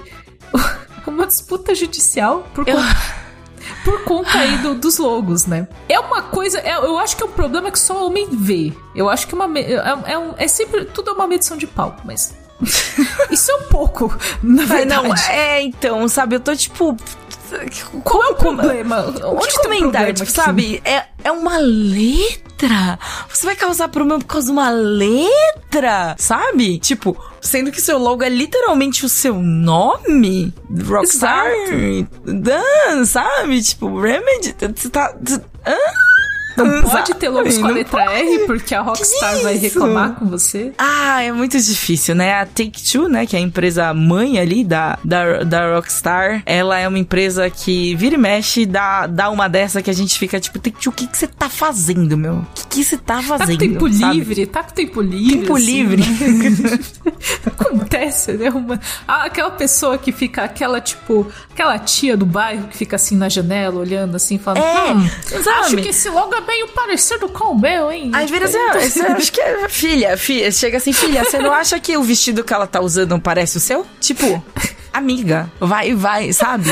uma disputa judicial por conta, por conta aí do- dos logos, né? É uma coisa, é- eu acho que é um problema que só homem vê. Eu acho que uma, é, é um- é sempre, tudo é uma medição de pau, mas... Isso é um pouco, na Mas verdade. não, é, então, sabe, eu tô tipo. Qual é o problema? Que Onde problema tipo, sabe? É, é uma letra. Você vai causar problema por causa de uma letra, sabe? Tipo, sendo que seu logo é literalmente o seu nome. Rockstar. Dan, sabe? Tipo, Remedy. Você tá. hã? Não pode ter logos com a letra pode. R porque a Rockstar vai reclamar com você. Ah, é muito difícil, né? A Take-Two, né, que é a empresa mãe ali da, da, da Rockstar, ela é uma empresa que vira e mexe, dá, dá uma dessa que a gente fica tipo, Take-Two, o que você tá fazendo, meu? O que você tá Tá fazendo? com tempo sabe? livre, tá com tempo livre. Tempo assim, livre. né? Acontece, né? Uma, ah, aquela pessoa que fica, aquela tipo, aquela tia do bairro que fica assim na janela, olhando assim, falando: É, hum, acho que esse logo é meio parecido com o meu, hein? Assim, ah, você acha que é filha, filha, chega assim, filha, você não acha que o vestido que ela tá usando não parece o seu? Tipo, amiga, vai, vai, sabe?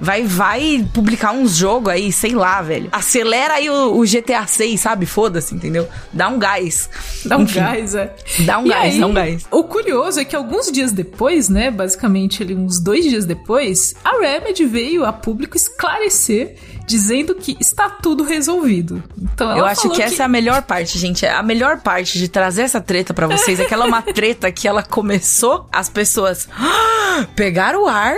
Vai, vai publicar uns jogos aí, sei lá, velho. Acelera aí o, o GTA 6, sabe? Foda-se, entendeu? Dá um gás. Dá um Enfim, gás, é. Dá um E gás, aí, dá um gás. O curioso é que alguns dias depois, né, basicamente ali uns dois dias depois, a Remedy veio a público esclarecer, dizendo que está tudo resolvido. Então ela Eu acho falou que essa é a melhor parte, gente. A melhor parte de trazer essa treta pra vocês é que ela é uma treta que ela começou, as pessoas "Ah, pegaram o ar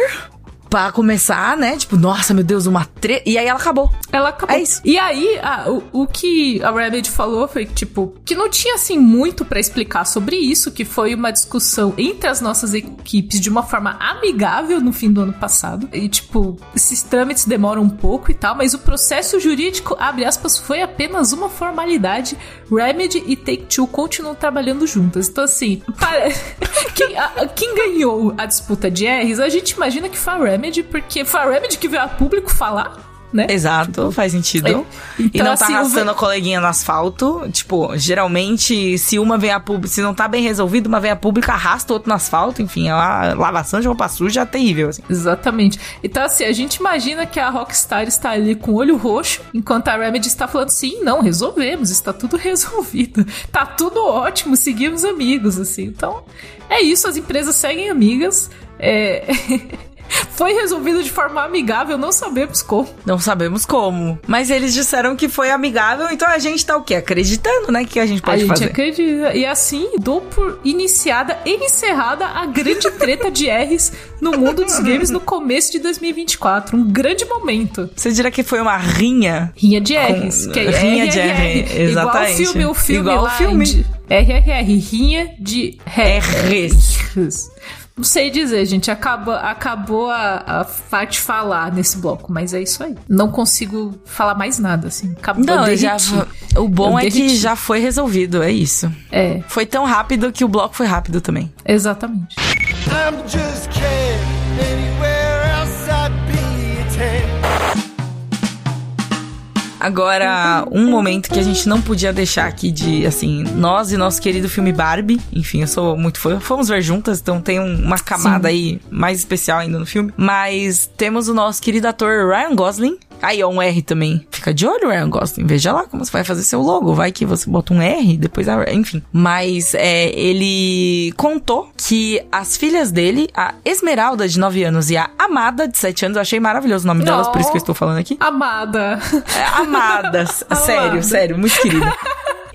pra começar, né? Tipo, nossa, meu Deus, uma treta. E aí ela acabou. Ela acabou. É isso. E aí, a- o, o que a Remedy falou foi que, tipo, que não tinha, assim, muito pra explicar sobre isso, que foi uma discussão entre as nossas equipes de uma forma amigável no fim do ano passado. E, tipo, esses trâmites demoram um pouco e tal, mas o processo jurídico, abre aspas, foi apenas uma formalidade. Remedy e Take-Two continuam trabalhando juntas. Então, assim, para- quem, a- quem ganhou a disputa de R's, a gente imagina que foi a Remedy, porque foi a Remedy que veio a público falar né? Exato, faz sentido. É, e então, não tá assim, arrastando ve- a coleguinha no asfalto. Tipo, geralmente, se uma vem a público, se não tá bem resolvido, uma vem a público, arrasta o outro no asfalto. Enfim, é uma lavação de roupa suja terrível, assim. Exatamente. Então, assim, a gente imagina que a Rockstar está ali com o olho roxo, enquanto a Remedy está falando, sim, não, resolvemos, está tudo resolvido. Tá tudo ótimo, seguimos amigos, assim. Então, é isso, as empresas seguem amigas. É... Foi resolvido de forma amigável, não sabemos como. Não sabemos como. Mas eles disseram que foi amigável, então a gente tá o quê? Acreditando, né? Que a gente a pode gente fazer. acredita. E assim, dou por iniciada e encerrada a grande treta de R's no mundo dos games no começo de 2024. Um grande momento. Você diria que foi uma rinha? Rinha de R's. Que é Rinha de. R, exatamente. Igual o filme, o filme Igual o lá filme. RRR. Rinha de R's. Não sei dizer, gente. Acaba, acabou a, a parte falar nesse bloco, mas é isso aí. Não consigo falar mais nada, assim. Acabou Não, eu já, o bom Eu é que já foi resolvido, é isso. É, Foi tão rápido que o bloco foi rápido também. exatamente. I'm just can't Agora, um momento que a gente não podia deixar aqui de, assim, nós e nosso querido filme Barbie. Enfim, eu sou muito fã. Fomos ver juntas, então tem um- uma camada aí mais especial ainda no filme. Mas temos o nosso querido ator Ryan Gosling. Aí, ó, um R também. Fica de olho, Ryan Gosling. Veja lá como você vai fazer seu logo. Vai que você bota um R, depois a... Enfim. Mas é, ele contou que as filhas dele, a Esmeralda, de 9 anos, e a Amada, de 7 anos, eu achei maravilhoso o nome delas, por isso que eu estou falando aqui. Amada. É, Amadas. sério, sério, muito querida.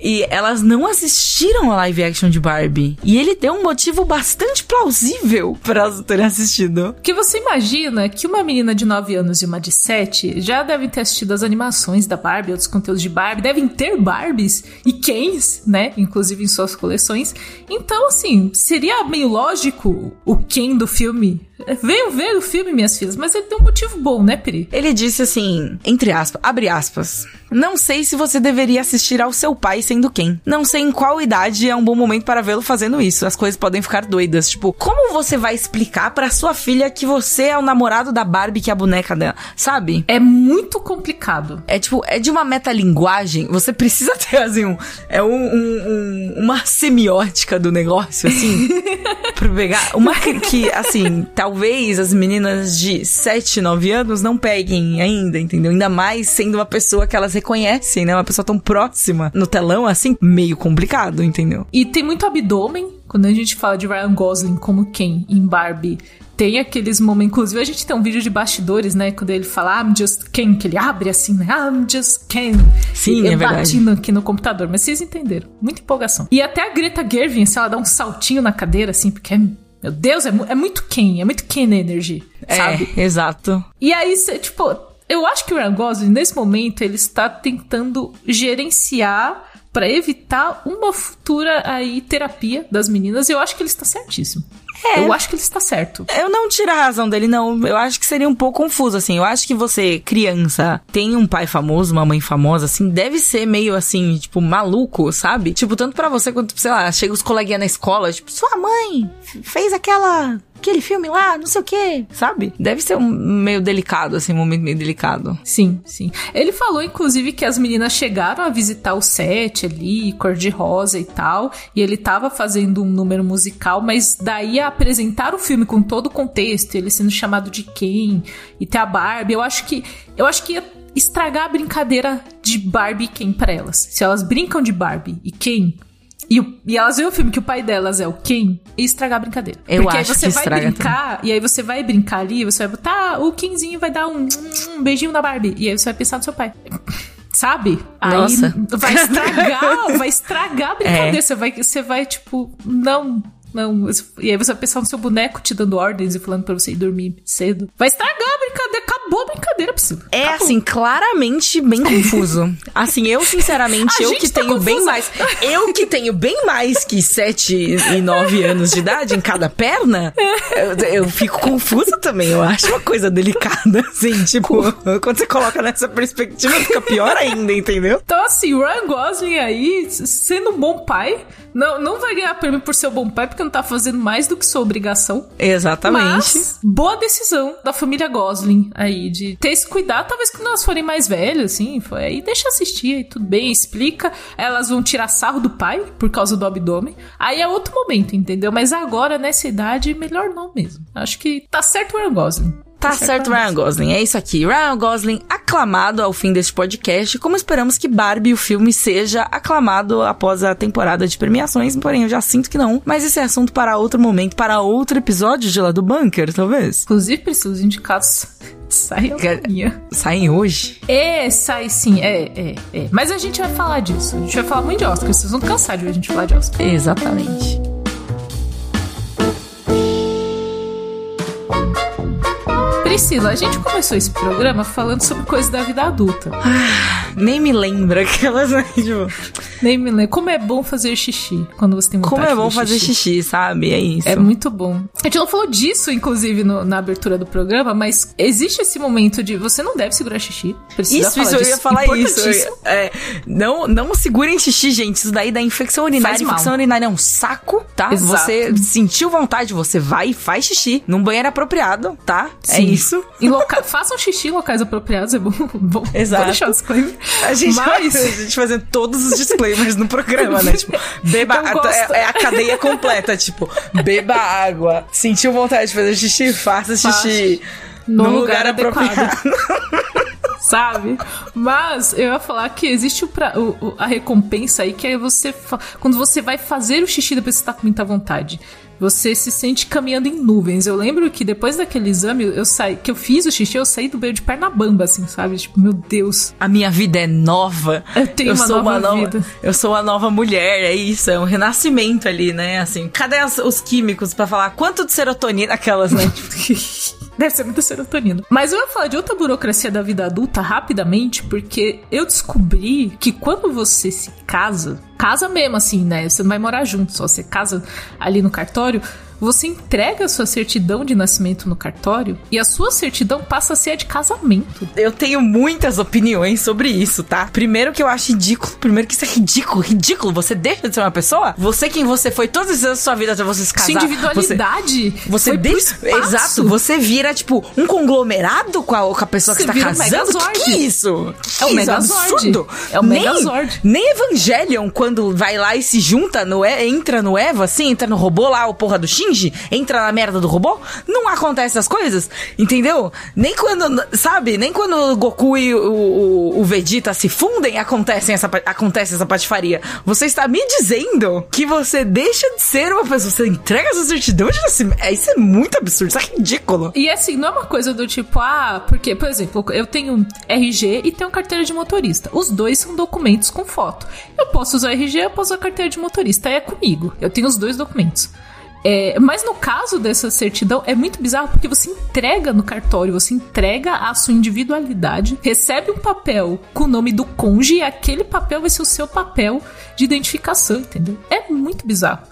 E elas não assistiram a live action de Barbie. E ele deu um motivo bastante plausível para elas terem assistido. Porque você imagina que uma menina de 9 anos e uma de 7 já devem ter assistido as animações da Barbie, outros conteúdos de Barbie, devem ter Barbies e Kens, né? Inclusive em suas coleções. Então, assim, seria meio lógico o Ken do filme. Venham ver o filme, minhas filhas, mas ele tem um motivo bom, né, Peri? Ele disse assim, entre aspas, abre aspas. Não sei se você deveria assistir ao seu pai sendo quem. Não sei em qual idade é um bom momento para vê-lo fazendo isso. As coisas podem ficar doidas. Tipo, como você vai explicar pra sua filha que você é o namorado da Barbie, que é a boneca dela? Sabe? É muito complicado. É tipo, é de uma metalinguagem. Você precisa ter, assim, um, é um, um- um- uma semiótica do negócio, assim. pra pegar. Uma que, que, assim, talvez as meninas de 7, 9 anos não peguem ainda, entendeu? Ainda mais sendo uma pessoa que elas reconhecem, né? Uma pessoa tão próxima no telão, assim, meio complicado, entendeu? E tem muito abdômen. Quando a gente fala de Ryan Gosling como Ken em Barbie, tem aqueles momentos. Inclusive, a gente tem um vídeo de bastidores, né? Quando ele fala I'm just Ken, que ele abre assim, né? I'm just Ken. Sim, e é verdade. bati no- aqui no computador, mas vocês entenderam. Muita empolgação. E até a Greta Gerwig, se ela dá um saltinho na cadeira, assim, porque é. Meu Deus, é, mu- é muito Ken, é muito Ken Energy, sabe? É, exato. E aí, cê, tipo, eu acho que o Ryan Gosling, nesse momento, ele está tentando gerenciar pra evitar uma futura aí terapia das meninas. E eu acho que ele está certíssimo. É. Eu acho que ele está certo. Eu não tiro a razão dele, não. Eu acho que seria um pouco confuso, assim. Eu acho que você, criança, tem um pai famoso, uma mãe famosa, assim, deve ser meio assim, tipo, maluco, sabe? Tipo, tanto pra você quanto, sei lá, chega os coleguinhas na escola, tipo, sua mãe fez aquela. Aquele filme lá, não sei o quê, sabe? Deve ser um meio delicado, assim, um momento meio delicado. Sim, sim. Ele falou, inclusive, que as meninas chegaram a visitar o set ali, cor-de-rosa e tal. E ele tava fazendo um número musical, mas daí a apresentar o filme com todo o contexto, ele sendo chamado de quem e ter a Barbie, eu acho que. Eu acho que ia estragar a brincadeira de Barbie e Ken pra elas. Se elas brincam de Barbie e Ken. E, o- e elas veem o filme que o pai delas é o Ken e estragar a brincadeira. Eu Porque acho aí você que vai brincar, e aí você vai brincar ali, você vai botar, ah, o Kenzinho vai dar um, um beijinho na Barbie. E aí você vai pensar no seu pai. Sabe? Nossa. Aí vai estragar, vai estragar a brincadeira. É. Você, vai, você vai, tipo, não. Não, e aí você vai pensar no seu boneco te dando ordens e falando pra você ir dormir cedo. Vai estragar a brincadeira. Acabou a brincadeira, Priscila. É Acabou. assim, claramente bem confuso. Assim, eu sinceramente, A eu que tá tenho bem confusa. mais, eu que tenho bem mais que 7 e 9 anos de idade em cada perna, eu, eu fico confusa também. Eu acho uma coisa delicada, assim, tipo, quando você coloca nessa perspectiva fica pior ainda, entendeu? Então, assim, o Ryan Gosling aí, sendo um bom pai, não, não vai ganhar prêmio por ser um bom pai, porque não tá fazendo mais do que sua obrigação. Exatamente. Mas, boa decisão da família Gosling aí, de ter esse cuidado, talvez quando elas forem mais velhas, assim, foi aí deixa assistir, aí tudo bem, explica. Elas vão tirar sarro do pai por causa do abdômen. Aí é outro momento, entendeu? Mas agora, nessa idade, melhor não mesmo. Acho que tá certo o Ryan Gosling. Tá certo, Ryan Gosling. É isso aqui. Ryan Gosling aclamado ao fim deste podcast, como esperamos que Barbie, o filme, seja aclamado após a temporada de premiações, porém eu já sinto que não. Mas esse é assunto para outro momento, para outro episódio de lá do Bunker, talvez. Inclusive, preciso os indicados. Sai Quer- amanhã. Saem hoje? É, sai sim, é, é, é. Mas a gente vai falar disso. A gente vai falar muito de Oscar. Vocês vão cansar de ver a gente falar de Oscar. Exatamente. Priscila, a gente começou esse programa falando sobre coisas da vida adulta. Nem me lembra aquelas, né? Tipo, Nem me lembro. Como é bom fazer xixi quando você tem vontade como é bom fazer xixi, sabe? É isso. É muito bom. A gente não falou disso, inclusive, no- na abertura do programa, mas existe esse momento de você não deve segurar xixi. Precisa Isso, isso, eu disso. ia falar isso. É, não, não segurem xixi, gente. Isso daí dá infecção urinária. Infecção urinária é um saco, tá? Exato. Você sentiu vontade, você vai e faz xixi num banheiro apropriado, tá? É Sim. Isso. Em loca... Façam xixi em locais apropriados, é bom. bom Exato. Vou deixar o disclaimer. A gente, Mas- a gente fazendo todos os disclaimers no programa, né? Tipo, beba é, é a cadeia completa, tipo, beba água. Sentiu vontade de fazer xixi, faça xixi. No num lugar, adequado. apropriado. Sabe? Mas eu ia falar que existe o pra- o- o- a recompensa aí, que é você. Quando você vai fazer o xixi depois que você tá com muita vontade. Você se sente caminhando em nuvens. Eu lembro que depois daquele exame, eu saí, que eu fiz o xixi, eu saí do banheiro de perna bamba, assim, sabe? Tipo, meu Deus. A minha vida é nova. Eu tenho uma sou nova nova vida. Eu sou uma nova mulher, é isso, é um renascimento ali, né? Assim, cadê as- os químicos pra falar quanto de serotonina aquelas, né? Deve ser muita serotonina. Mas eu ia falar de outra burocracia da vida adulta rapidamente, porque eu descobri que quando você se casa, casa mesmo assim, né? Você não vai morar junto, só você casa ali no cartório. Você entrega a sua certidão de nascimento no cartório e a sua certidão passa a ser a de casamento. Eu tenho muitas opiniões sobre isso, tá? Primeiro que eu acho ridículo. Primeiro que isso é ridículo, ridículo. Você deixa de ser uma pessoa? Você quem você foi todos esses anos da sua vida até você se casar. Sua individualidade Você, você deixa. Exato. Você vira, tipo, um conglomerado com a, com a pessoa Você que tá vira um casando. que, Megazord. que é isso? Que É um isso? Megazord. absurdo. É um nem, Megazord. Nem Evangelion, quando vai lá e se junta no. E- Entra no Eva, assim, entra no robô lá, o porra do Shinji, entra na merda do robô, não acontece essas coisas, entendeu? Nem quando, sabe, nem quando o Goku e o, o, o Vegeta se fundem, acontecem essa, acontece essa patifaria. Você está me dizendo que você deixa de ser uma pessoa, você entrega essa certidão de nascimento. É, Isso é muito absurdo, isso é ridículo. E assim, não é uma coisa do tipo, ah, porque, por exemplo, eu tenho RG e tenho carteira de motorista. Os dois são documentos com foto. Eu posso usar RG, eu posso usar carteira de motorista. É comigo. Eu tenho os dois documentos. É, mas no caso dessa certidão, é muito bizarro porque você entrega no cartório, você entrega a sua individualidade, recebe um papel com o nome do cônjuge e aquele papel vai ser o seu papel de identificação, entendeu? É muito bizarro.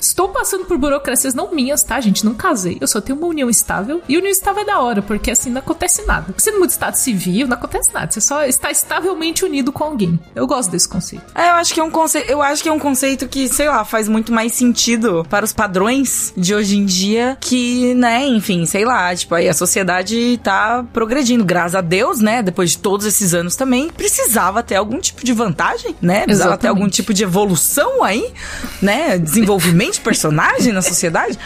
Estou passando por burocracias não minhas, tá, gente? Não casei. Eu só tenho uma união estável. E união estável é da hora, porque assim não acontece nada. Você não muda estado civil, não acontece nada. Você só está estavelmente unido com alguém. Eu gosto desse conceito. É, eu acho que é um conceito, eu acho que é um conceito que, sei lá, faz muito mais sentido para os padrões de hoje em dia que, né, enfim, sei lá, tipo, aí a sociedade tá progredindo, graças a Deus, né, depois de todos esses anos também, precisava ter algum tipo de vantagem, né? Precisava ter Exatamente. algum tipo de evolução aí, né, desenvolvimento de personagem na sociedade,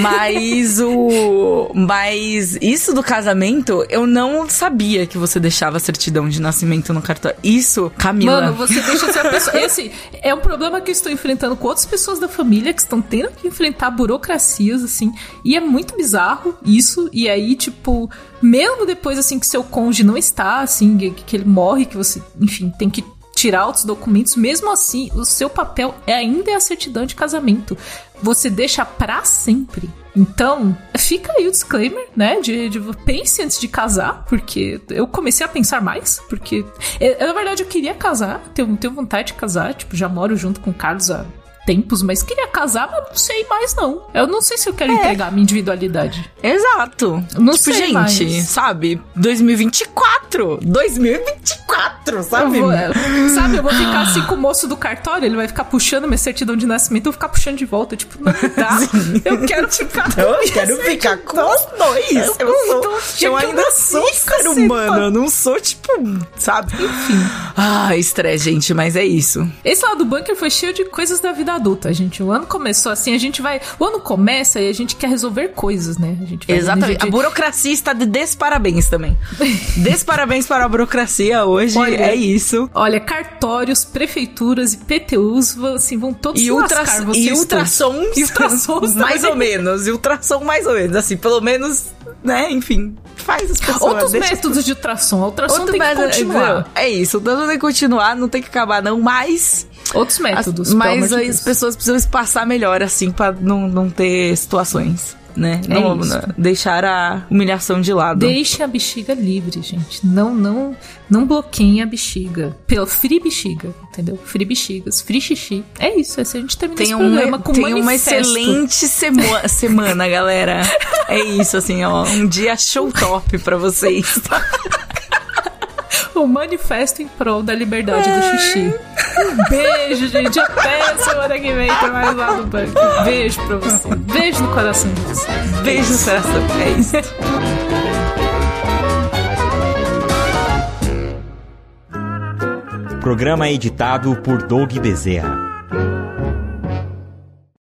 mas o mas isso do casamento, eu não sabia que você deixava a certidão de nascimento no cartório. Isso, Camila. Mano, você deixa de ser a pessoa. Esse é um problema que eu estou enfrentando com outras pessoas da família que estão tendo que enfrentar burocracias, assim. E é muito bizarro isso. E aí, tipo, mesmo depois, assim, que seu cônjuge não está, assim, que ele morre, que você, enfim, tem que tirar outros documentos, mesmo assim, o seu papel é ainda é a certidão de casamento. Você deixa pra sempre. Então, fica aí o disclaimer, né? De, de pense antes de casar, porque eu comecei a pensar mais, porque eu, na verdade eu queria casar, tenho, tenho vontade de casar, tipo, já moro junto com o Carlos há tempos, mas queria casar, mas não sei mais não. Eu não sei se eu quero entregar a minha individualidade. Exato. Não tipo, sei gente, mais. sabe? 2024. 2024. quatro, Eu sabe? vou, é, sabe, eu vou ficar assim com o moço do cartório, ele vai ficar puxando minha certidão de nascimento, eu vou ficar puxando de volta, tipo, não dá. Eu quero ficar Então, Eu quero ficar com os dois. Eu, sou, então, eu eu ainda nasci, sou ser humano. Eu não sou, tipo, sabe? Enfim. Ah, estresse, gente, mas é isso. Esse lado do bunker foi cheio de coisas da vida adulta, gente. O ano começou assim, a gente vai. O ano começa e a gente quer resolver coisas, né? A gente vai Exatamente. A de- burocracia está de desparabéns também. desparabéns para a burocracia hoje. Olha, é isso. Olha, cartórios, prefeituras e PTUs vão, assim, vão todos E, se ultra, lascar, e ultrassons. E ultrassons mais também. ou menos. E ultrassom mais ou menos. Assim, pelo menos, né? Enfim, faz as pessoas. Outros deixa as métodos de ultrassom. A ultrassom Outro tem que método- continuar. É isso, então tem que continuar, não tem que acabar, não, mas. Outros as- métodos. pelo mas de as pessoas precisam espaçar melhor, assim, pra não, não ter situações, né? É não, não- deixar a humilhação de lado. Deixem a bexiga livre, gente. Não, não, não bloqueiem a bexiga. Pelo free bexiga, entendeu? Free bexigas, free xixi. É isso, assim a gente termina esse Tem, programa com tem uma excelente semo- semana, galera. É isso, assim, ó. Um dia show top pra vocês. O manifesto em prol da liberdade do xixi. Um beijo, gente. Até semana que vem pra mais lá do banco. Beijo pra você. Beijo no coração de vocês. Beijo no coração. É isso. Programa editado por Doug Bezerra.